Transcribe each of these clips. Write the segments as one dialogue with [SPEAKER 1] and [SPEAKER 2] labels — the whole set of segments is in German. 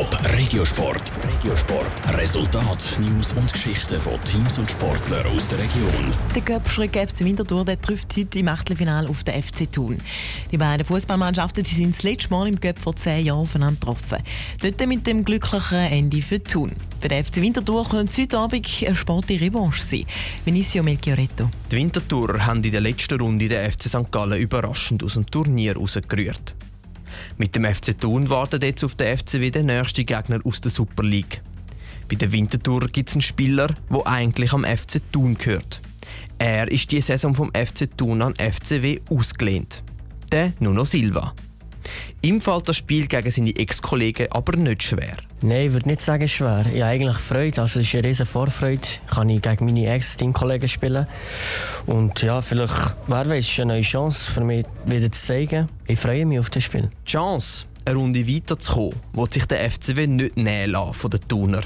[SPEAKER 1] Top Regiosport. Regiosport. Resultat, News und Geschichten von Teams und Sportlern aus der Region.
[SPEAKER 2] Der Göppschrück FC Winterthur der trifft heute im Achtelfinale auf den FC Thun. Die beiden Fußballmannschaften sind das letzte Mal im Göpp vor zehn Jahren aufeinander getroffen. Dort mit dem glücklichen Ende für Thun. Für den FC Winterthur könnte heute Abend eine sportliche Revanche sein. Vinicio Melchioretto.
[SPEAKER 3] Die Winterthur haben in der letzten Runde den FC St. Gallen überraschend aus dem Turnier rausgerührt. Mit dem FC Thun wartet jetzt auf den FCW der nächste Gegner aus der Super League. Bei der Winterthur gibt es einen Spieler, der eigentlich am FC Thun gehört. Er ist die Saison vom FC Thun an FCW ausgelehnt. Der Nuno Silva. Ihm fällt das Spiel gegen seine Ex-Kollegen aber nicht schwer.
[SPEAKER 4] Nein, ich würde nicht sagen schwer. Ich habe eigentlich Freude. Also es ist eine riesige Vorfreude. Kann ich gegen meine Ex-Teamkollegen spielen. Und ja, vielleicht, wer weiß, ist eine neue Chance für mich wieder zu zeigen. Ich freue mich auf das Spiel.
[SPEAKER 3] Chance, eine Runde weiterzukommen, will sich der FCW nicht nehmen lassen von den Thuner.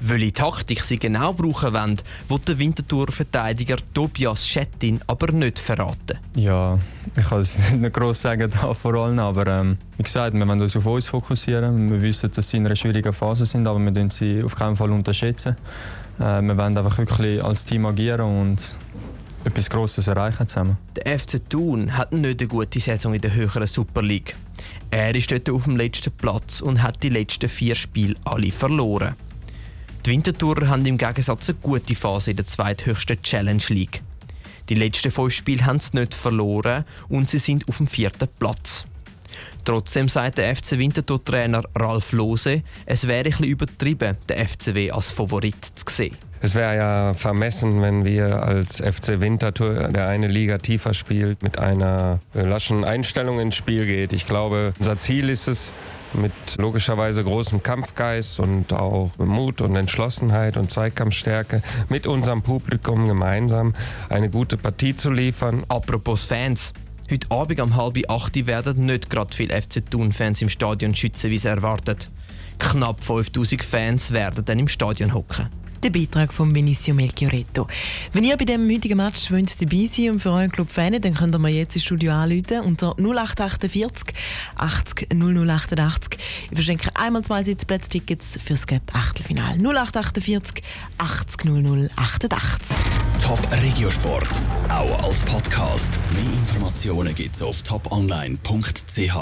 [SPEAKER 3] Welche Taktik sie genau brauchen wollen, will der Winterthur-Verteidiger Tobias Schettin aber nicht verraten.
[SPEAKER 5] Ja, ich kann es nicht gross sagen da vor allem, aber ähm, wie gesagt, wir wollen uns auf uns fokussieren. Wir wissen, dass sie in einer schwierigen Phase sind, aber wir dürfen sie auf keinen Fall unterschätzen. Äh, wir wollen einfach wirklich als Team agieren und etwas Grosses erreichen zusammen.
[SPEAKER 3] Der FC Thun hat nicht eine gute Saison in der höheren Super League. Er ist dort auf dem letzten Platz und hat die letzten vier Spiele alle verloren. Die Wintertourer haben im Gegensatz eine gute Phase in der zweithöchsten Challenge League. Die letzten fünf Spiele haben sie nicht verloren und sie sind auf dem vierten Platz. Trotzdem sagt der FC Winterthur-Trainer Ralf Lose, es wäre ein bisschen übertrieben, den FCW als Favorit zu sehen.
[SPEAKER 6] Es wäre ja vermessen, wenn wir als FC Winterthur, der eine Liga tiefer spielt, mit einer laschen Einstellung ins Spiel geht. Ich glaube, unser Ziel ist es, mit logischerweise großem Kampfgeist und auch Mut und Entschlossenheit und Zweikampfstärke mit unserem Publikum gemeinsam eine gute Partie zu liefern.
[SPEAKER 3] Apropos Fans. Heute Abend um halb acht werden nicht gerade viele FC Thun-Fans im Stadion schützen, wie sie erwartet. Knapp 5000 Fans werden dann im Stadion hocken.
[SPEAKER 2] Der Beitrag von Benicio Melchioretto. Wenn ihr bei dem heutigen Match wollt dabei sein und für euren Club Fan, dann könnt ihr mir jetzt ins Studio anrufen unter 0848 80 0088. Ich verschenke einmal zwei Sitzplatztickets fürs Cup Achtelfinale. 0848 80 0088.
[SPEAKER 1] Top Regiosport, auch als Podcast. Mehr Informationen gibt's auf toponline.ch.